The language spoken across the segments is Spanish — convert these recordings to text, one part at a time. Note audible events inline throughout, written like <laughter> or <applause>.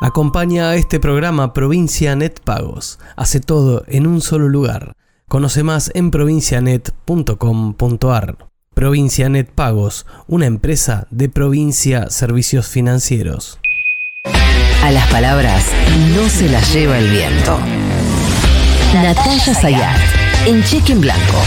Acompaña a este programa Provincia Net Pagos. Hace todo en un solo lugar. Conoce más en provincianet.com.ar. Provincia Net Pagos, una empresa de Provincia Servicios Financieros. A las palabras no se las lleva el viento. Natalia Sayat, en Cheque en Blanco.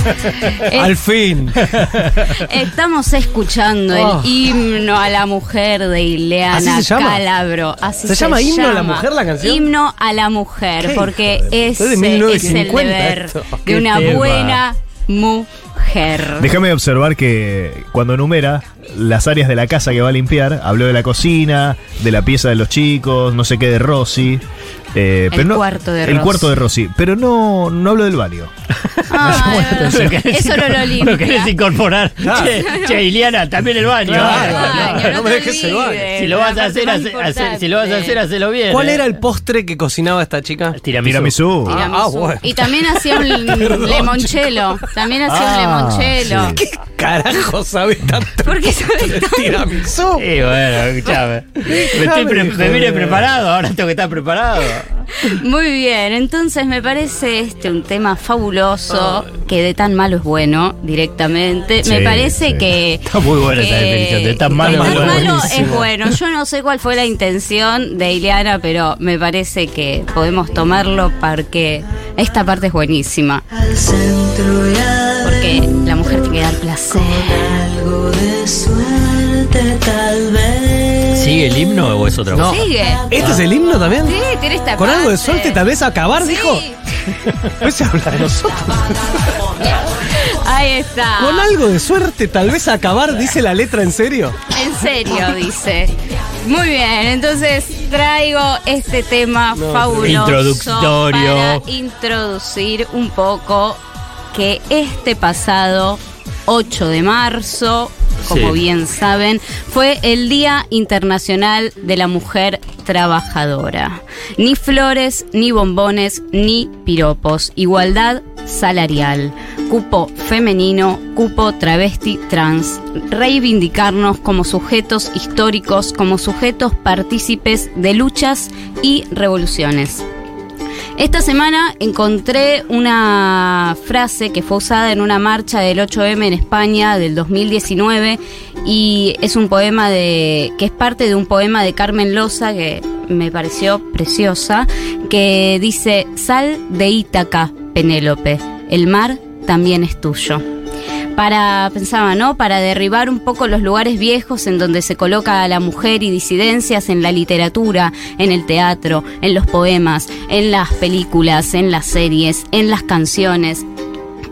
<laughs> Al fin. Estamos escuchando Oh. el himno a la mujer de Ileana ¿Así se llama? Calabro. Así ¿Se llama Himno a la Mujer la canción? Himno a la mujer, ¿Qué porque ese Es de es el 1950 deber esto. de una tema. buena mujer. Déjame observar que cuando enumera las áreas de la casa que va a limpiar, habló de la cocina, de la pieza de los chicos, no sé qué de Rosy. eh, El pero no- cuarto de El Rosy. cuarto de Rosy. Pero no, no hablo del baño. <laughs> Ah, Lo eso no lo limpia. querés incorporar. Che, che, Iliana, también el baño. Claro, Ah, Baño, no me dejes el baño. Si lo vas a hacer, hace- hace- si lo vas a hacer, hacelo bien. ¿Cuál eh. era el postre que cocinaba esta chica? Tiramisú. Tiramisú. Ah, Tiramisú. bueno. Y también hacía un <laughs> limonchelo. También hacía un Ah, limonchelo. sí. ¿Qué carajo sabe tanto ¿Por qué sabes de tanto? tiramisú? Sí, bueno, <laughs> escuchame. Me, estoy pre- me vine preparado, ahora tengo que estar preparado. Muy bien, entonces me parece este un tema fabuloso, que de tan malo es bueno directamente. Sí, me parece sí. que... Está muy buena esa definición, de tan malo de es tan bueno. malo Buenísimo. es bueno. Yo no sé cuál fue la intención de Ileana, pero me parece que podemos tomarlo porque esta parte es buenísima. Al centro y Porque la mujer tiene que dar placer. algo de suerte tal vez. ¿Sigue el himno o es otra cosa? Sigue. ¿Este es el himno también? Sí, tiene esta Con algo de suerte tal vez acabar, Sí. dijo. No <laughs> se habla de nosotros. Ahí está. Con algo de suerte tal vez acabar, dice la letra en serio. En serio, dice. Muy bien, entonces traigo este tema fabuloso Introductorio. para introducir un poco que este pasado 8 de marzo, como Sí. bien saben, fue el Día Internacional de la Mujer Trabajadora. Ni flores, ni bombones, ni piropos. Igualdad salarial. Cupo femenino, cupo travesti trans. Reivindicarnos como sujetos históricos, como sujetos partícipes de luchas y revoluciones. Esta semana encontré una frase que fue usada en una marcha del 8M en España del 2019 y es un poema de que es parte de un poema de Carmen Loza que me pareció preciosa que dice Sal de Ítaca, Penélope, el mar también es tuyo. Para, pensaba, ¿no? Para derribar un poco los lugares viejos en donde se coloca a la mujer y disidencias en la literatura, en el teatro, en los poemas, en las películas, en las series, en las canciones.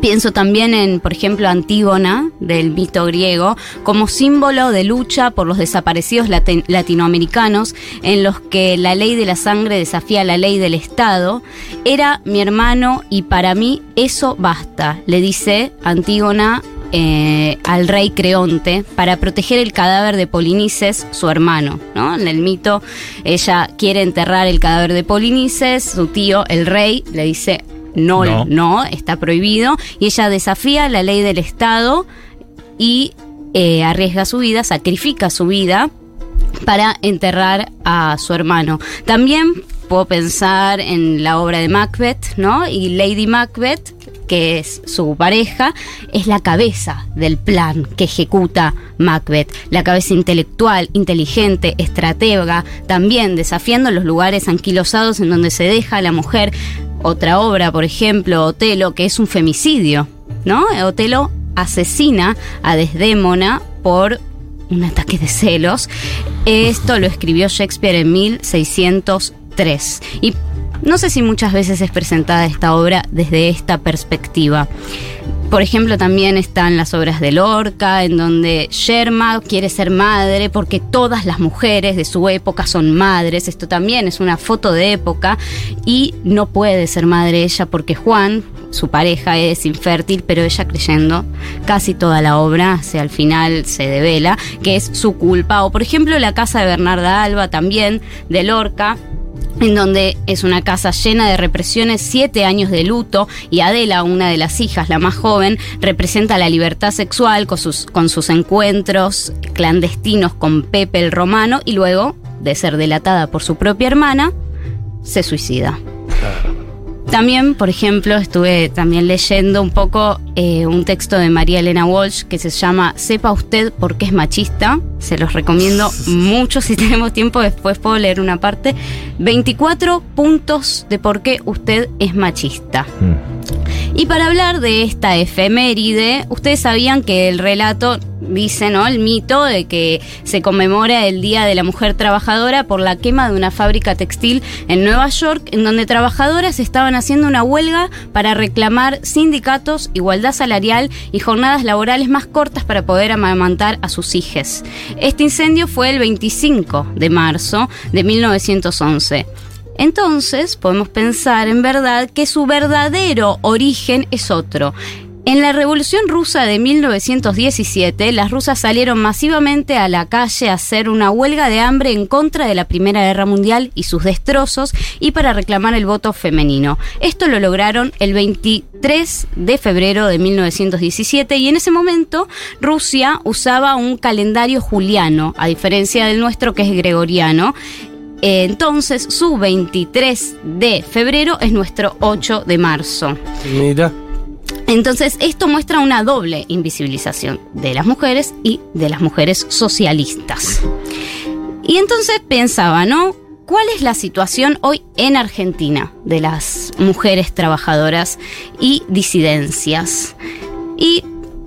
Pienso también en, por ejemplo, Antígona, del mito griego, como símbolo de lucha por los desaparecidos lati- latinoamericanos, en los que la ley de la sangre desafía la ley del Estado. Era mi hermano y para mí eso basta, le dice Antígona eh, al rey Creonte para proteger el cadáver de Polinices, su hermano. ¿no? En el mito, ella quiere enterrar el cadáver de Polinices, su tío, el rey, le dice no, No. no, está prohibido, y ella desafía la ley del Estado y eh, arriesga su vida, sacrifica su vida para enterrar a su hermano. También puedo pensar en la obra de Macbeth, ¿no? Y Lady Macbeth, que es su pareja, es la cabeza del plan que ejecuta Macbeth, la cabeza intelectual, inteligente, estratega, también desafiando los lugares anquilosados en donde se deja a la mujer. Otra obra, por ejemplo, Otelo, que es un femicidio, ¿no? Otelo asesina a Desdémona por un ataque de celos. Esto lo escribió Shakespeare en 1603. Y no sé si muchas veces es presentada esta obra desde esta perspectiva. Por ejemplo, también están las obras de Lorca, en donde Sherma quiere ser madre porque todas las mujeres de su época son madres. Esto también es una foto de época y no puede ser madre ella porque Juan, su pareja, es infértil, pero ella creyendo casi toda la obra, sea, al final se devela que es su culpa. O por ejemplo, la casa de Bernarda Alba, también de Lorca, en donde es una casa llena de represiones, siete años de luto, y Adela, una de las hijas, la más joven, representa la libertad sexual con sus, con sus encuentros clandestinos con Pepe el Romano, y luego, de ser delatada por su propia hermana, se suicida. También, por ejemplo, estuve también leyendo un poco eh, un texto de María Elena Walsh que se llama Sepa usted por qué es machista. Se los recomiendo <laughs> mucho si tenemos tiempo. Después puedo leer una parte. 24 puntos de por qué usted es machista. Y para hablar de esta efeméride, ustedes sabían que el relato dice, ¿no? El mito de que se conmemora el Día de la Mujer Trabajadora por la quema de una fábrica textil en Nueva York, en donde trabajadoras estaban haciendo una huelga para reclamar sindicatos, igualdad salarial y jornadas laborales más cortas para poder amamantar a sus hijas. Este incendio fue el 25 de marzo de 1911. Entonces podemos pensar en verdad que su verdadero origen es otro. En la Revolución Rusa de 1917, las rusas salieron masivamente a la calle a hacer una huelga de hambre en contra de la Primera Guerra Mundial y sus destrozos y para reclamar el voto femenino. Esto lo lograron el 23 de febrero de 1917 y en ese momento Rusia usaba un calendario juliano, a diferencia del nuestro que es gregoriano. Entonces, su 23 de febrero es nuestro 8 de marzo. Mira. Entonces, esto muestra una doble invisibilización de las mujeres y de las mujeres socialistas. Y entonces pensaba, ¿no? ¿Cuál es la situación hoy en Argentina de las mujeres trabajadoras y disidencias? Y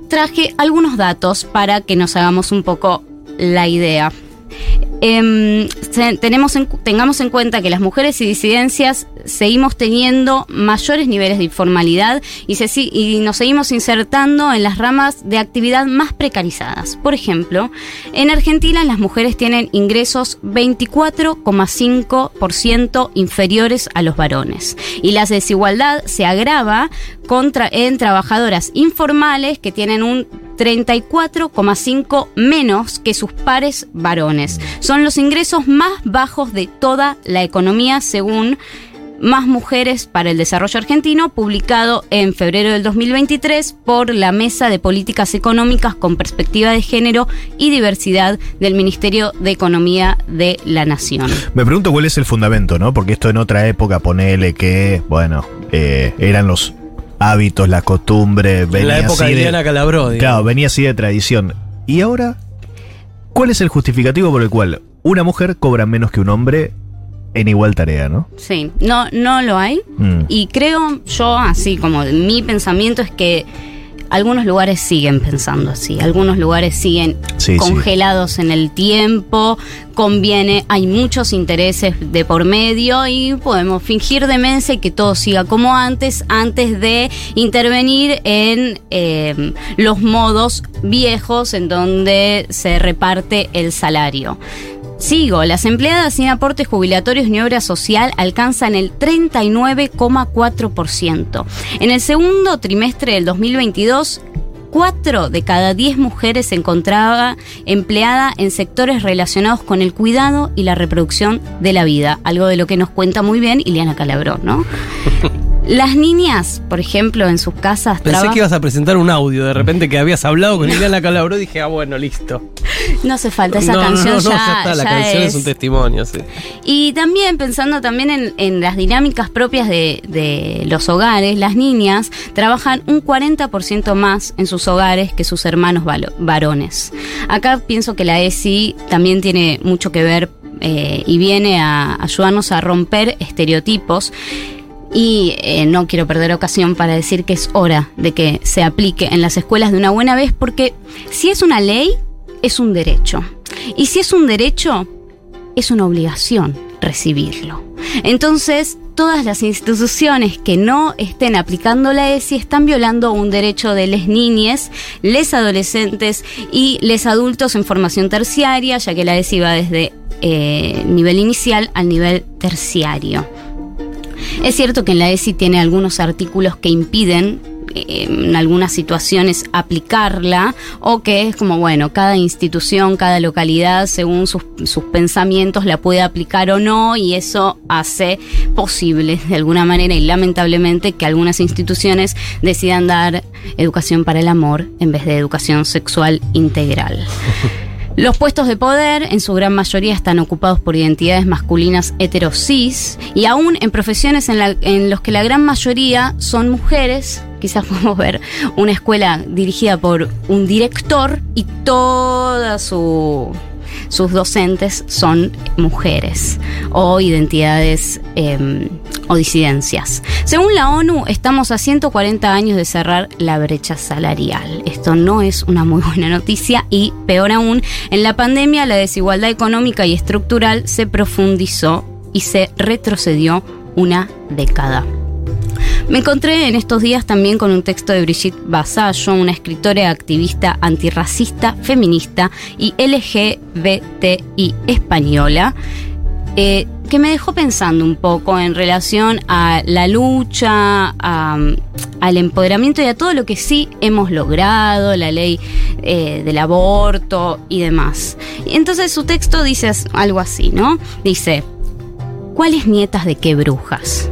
traje algunos datos para que nos hagamos un poco la idea. Se- tenemos en- tengamos en cuenta que las mujeres y disidencias seguimos teniendo mayores niveles de informalidad y, se y nos seguimos insertando en las ramas de actividad más precarizadas. Por ejemplo, en Argentina las mujeres tienen ingresos 24,5% inferiores a los varones y la desigualdad se agrava contra, en trabajadoras informales que tienen un 34,5 menos que sus pares varones. Son los ingresos más bajos de toda la economía según Más Mujeres para el Desarrollo Argentino, publicado en febrero del 2023 por la Mesa de Políticas Económicas con Perspectiva de Género y Diversidad del Ministerio de Economía de la Nación. Me pregunto cuál es el fundamento, ¿no? Porque esto en otra época, ponele que, bueno, eh, eran los hábitos, la costumbre, En venía la época así de de- Diana Calabró, digamos. Claro, venía así de tradición. ¿Y ahora? ¿Cuál es el justificativo por el cual una mujer cobra menos que un hombre en igual tarea, no? Sí, no, no lo hay. Mm. Y creo yo, así como mi pensamiento es que algunos lugares siguen pensando así, algunos lugares siguen Sí, sí. congelados en el tiempo, conviene, hay muchos intereses de por medio y podemos fingir demencia y que todo siga como antes, antes de intervenir en eh, los modos viejos en donde se reparte el salario. Sigo, las empleadas sin aportes jubilatorios ni obra social alcanzan el 39,4%. En el segundo trimestre del 2022, 4 de cada 10 mujeres se encontraba empleada en sectores relacionados con el cuidado y la reproducción de la vida, algo de lo que nos cuenta muy bien Ileana Calabró, ¿no? <laughs> Las niñas, por ejemplo, en sus casas Pensé que ibas a presentar un audio, de repente que habías hablado con Ileana Calabró, dije, ah, bueno, listo. No hace falta, esa no, canción no, no, ya, ya está, la ya canción es... es un testimonio, sí. Y también pensando también en, en las dinámicas propias de, de los hogares, las niñas trabajan un 40% más en sus hogares que sus hermanos varones. Acá pienso que la ESI también tiene mucho que ver eh, y viene a ayudarnos a romper estereotipos. Y eh, no quiero perder ocasión para decir que es hora de que se aplique en las escuelas de una buena vez, porque si es una ley, es un derecho. Y si es un derecho, es una obligación recibirlo. Entonces, todas las instituciones que no estén aplicando la ESI están violando un derecho de les niñes, les adolescentes y les adultos en formación terciaria, ya que la ESI va desde eh, nivel inicial al nivel terciario. Es cierto que en la ESI tiene algunos artículos que impiden en algunas situaciones aplicarla o que es como, bueno, cada institución, cada localidad, según sus, sus pensamientos, la puede aplicar o no y eso hace posible de alguna manera y lamentablemente que algunas instituciones decidan dar educación para el amor en vez de educación sexual integral. <laughs> Los puestos de poder en su gran mayoría están ocupados por identidades masculinas heterosis y aún en profesiones en, la- en los que la gran mayoría son mujeres. Quizás <laughs> podemos ver una escuela dirigida por un director y toda su sus docentes son mujeres o identidades eh, o disidencias. Según la ONU, estamos a 140 años de cerrar la brecha salarial. Esto no es una muy <laughs> buena noticia y, peor aún, en la pandemia la desigualdad económica y estructural se profundizó y se retrocedió una década. Me encontré en estos días también con un texto de Brigitte Basallo, una escritora activista antirracista, feminista y LGBTI española, eh, que me dejó pensando un poco en relación a la lucha, al empoderamiento y a todo lo que sí hemos logrado, la ley eh, del aborto y demás. Y entonces su texto dice algo así, ¿no? Dice, ¿cuáles nietas de qué brujas?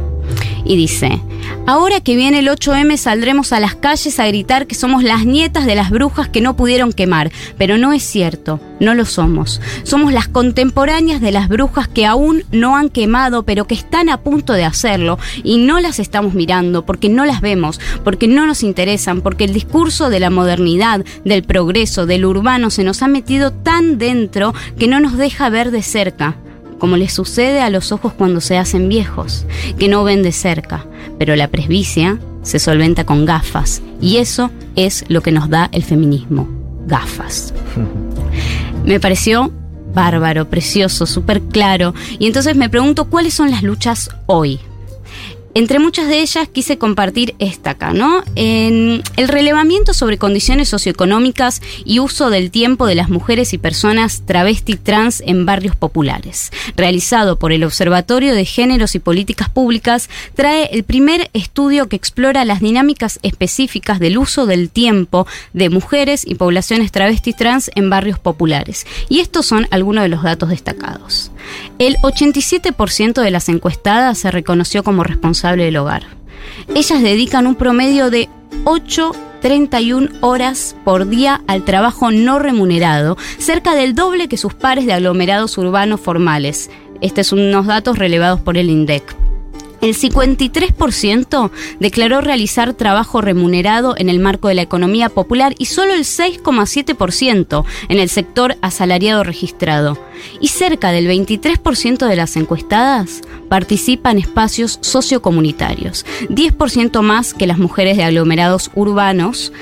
Y dice, ahora que viene el 8M saldremos a las calles a gritar que somos las nietas de las brujas que no pudieron quemar, pero no es cierto, no lo somos. Somos las contemporáneas de las brujas que aún no han quemado, pero que están a punto de hacerlo y no las estamos mirando porque no las vemos, porque no nos interesan, porque el discurso de la modernidad, del progreso, del urbano se nos ha metido tan dentro que no nos deja ver de cerca como les sucede a los ojos cuando se hacen viejos, que no ven de cerca, pero la presbicia se solventa con gafas, y eso es lo que nos da el feminismo, gafas. <laughs> Me pareció bárbaro, precioso, súper claro, y entonces me pregunto cuáles son las luchas hoy. Entre muchas de ellas quise compartir esta acá, ¿no? En el relevamiento sobre condiciones socioeconómicas y uso del tiempo de las mujeres y personas travesti trans en barrios populares, realizado por el Observatorio de Géneros y Políticas Públicas, trae el primer estudio que explora las dinámicas específicas del uso del tiempo de mujeres y poblaciones travesti trans en barrios populares. Y estos son algunos de los datos destacados. El 87% de las encuestadas se reconoció como responsable del hogar. Ellas dedican un promedio de 8,31 horas por día al trabajo no remunerado, cerca del doble que sus pares de aglomerados urbanos formales. Estos son unos datos relevados por el INDEC. El 53% declaró realizar trabajo remunerado en el marco de la economía popular y solo el 6,7% en el sector asalariado registrado. Y cerca del 23% de las encuestadas participa en espacios sociocomunitarios, 10% más que las mujeres de aglomerados urbanos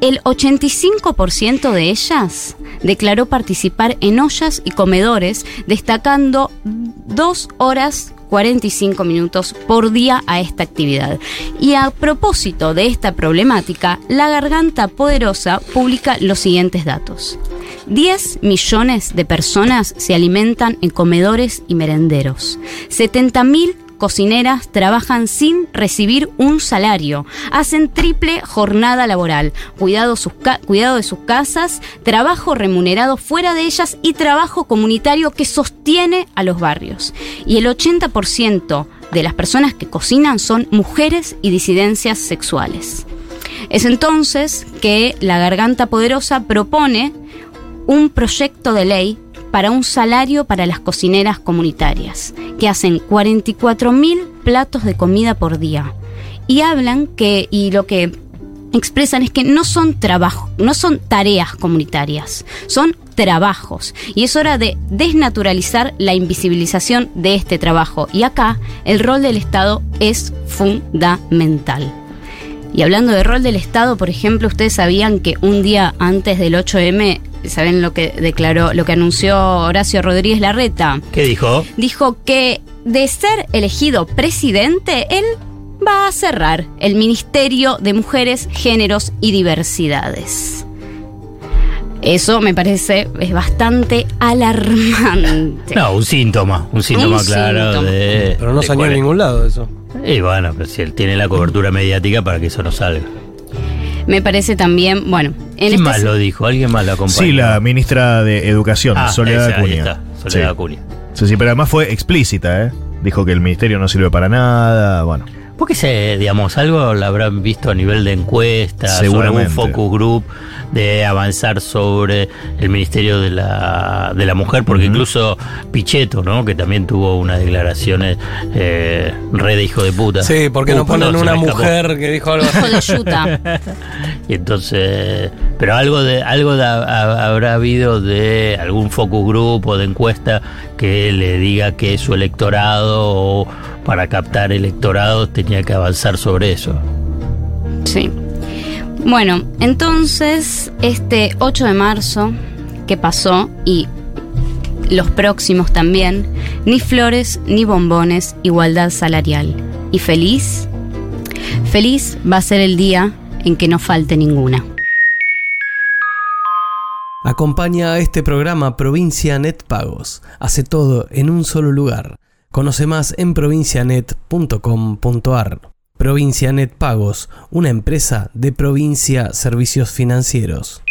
el 85% de ellas declaró participar en ollas y comedores, destacando dos horas 45 minutos por día a esta actividad. Y a propósito de esta problemática, La Garganta Poderosa publica los siguientes datos. 10 millones de personas se alimentan en comedores y merenderos. 70 mil cocineras trabajan sin recibir un salario, hacen triple jornada laboral, cuidado, de sus casas, trabajo remunerado fuera de ellas y trabajo comunitario que sostiene a los barrios. Y el 80% de las personas que cocinan son mujeres y disidencias sexuales. Es entonces que la Garganta Poderosa propone un proyecto de ley para un salario para las cocineras comunitarias, que hacen 44 mil platos de comida por día. Y hablan que, y lo que expresan es que no son trabajo, no son tareas comunitarias, son trabajos. Y es hora de desnaturalizar la invisibilización de este trabajo. Y acá el rol del Estado es fundamental. Y hablando de rol del Estado, por ejemplo, ustedes sabían que un día antes del 8M, ¿saben lo que declaró, lo que anunció Horacio Rodríguez Larreta? ¿Qué dijo? Dijo que de ser elegido presidente, él va a cerrar el Ministerio de Mujeres, Géneros y Diversidades. Eso me parece es bastante alarmante. No, un síntoma, un síntoma Un claro síntoma. de. Pero no salió en ningún lado eso. Y bueno, pero si él tiene la cobertura mediática para que eso no salga. Me parece también, bueno, en ¿Quién este más lo dijo? ¿Alguien más lo acompañó? Sí, la ministra de Educación, Ah, Soledad esa, ahí Acuña. está, Soledad Sí. Acuña. Sí, sí, pero además fue explícita, ¿eh? Dijo que el ministerio no sirve para nada, bueno. ¿Por qué se, digamos, algo lo habrán visto a nivel de encuestas o algún focus group de avanzar sobre el Ministerio de la, de la Mujer? Porque incluso Pichetto, ¿no? Que también tuvo unas declaraciones eh, re de hijo de puta. Sí, porque Uh, no ponen perdón, se una mujer que dijo algo. Hijo de Yuta. <laughs> Y entonces, pero algo de algo de- ha- habrá habido de algún focus group o de encuesta que le diga que su electorado o para captar electorados tenía que avanzar sobre eso. Sí. Bueno, entonces, este 8 de marzo que pasó y los próximos también, ni flores ni bombones, igualdad salarial. ¿Y feliz? Feliz va a ser el día en que no falte ninguna. Acompaña a este programa Provincia Net Pagos. Hace todo en un solo lugar. Conoce más en provincianet.com.ar. Provincia Net Pagos, una empresa de provincia servicios financieros.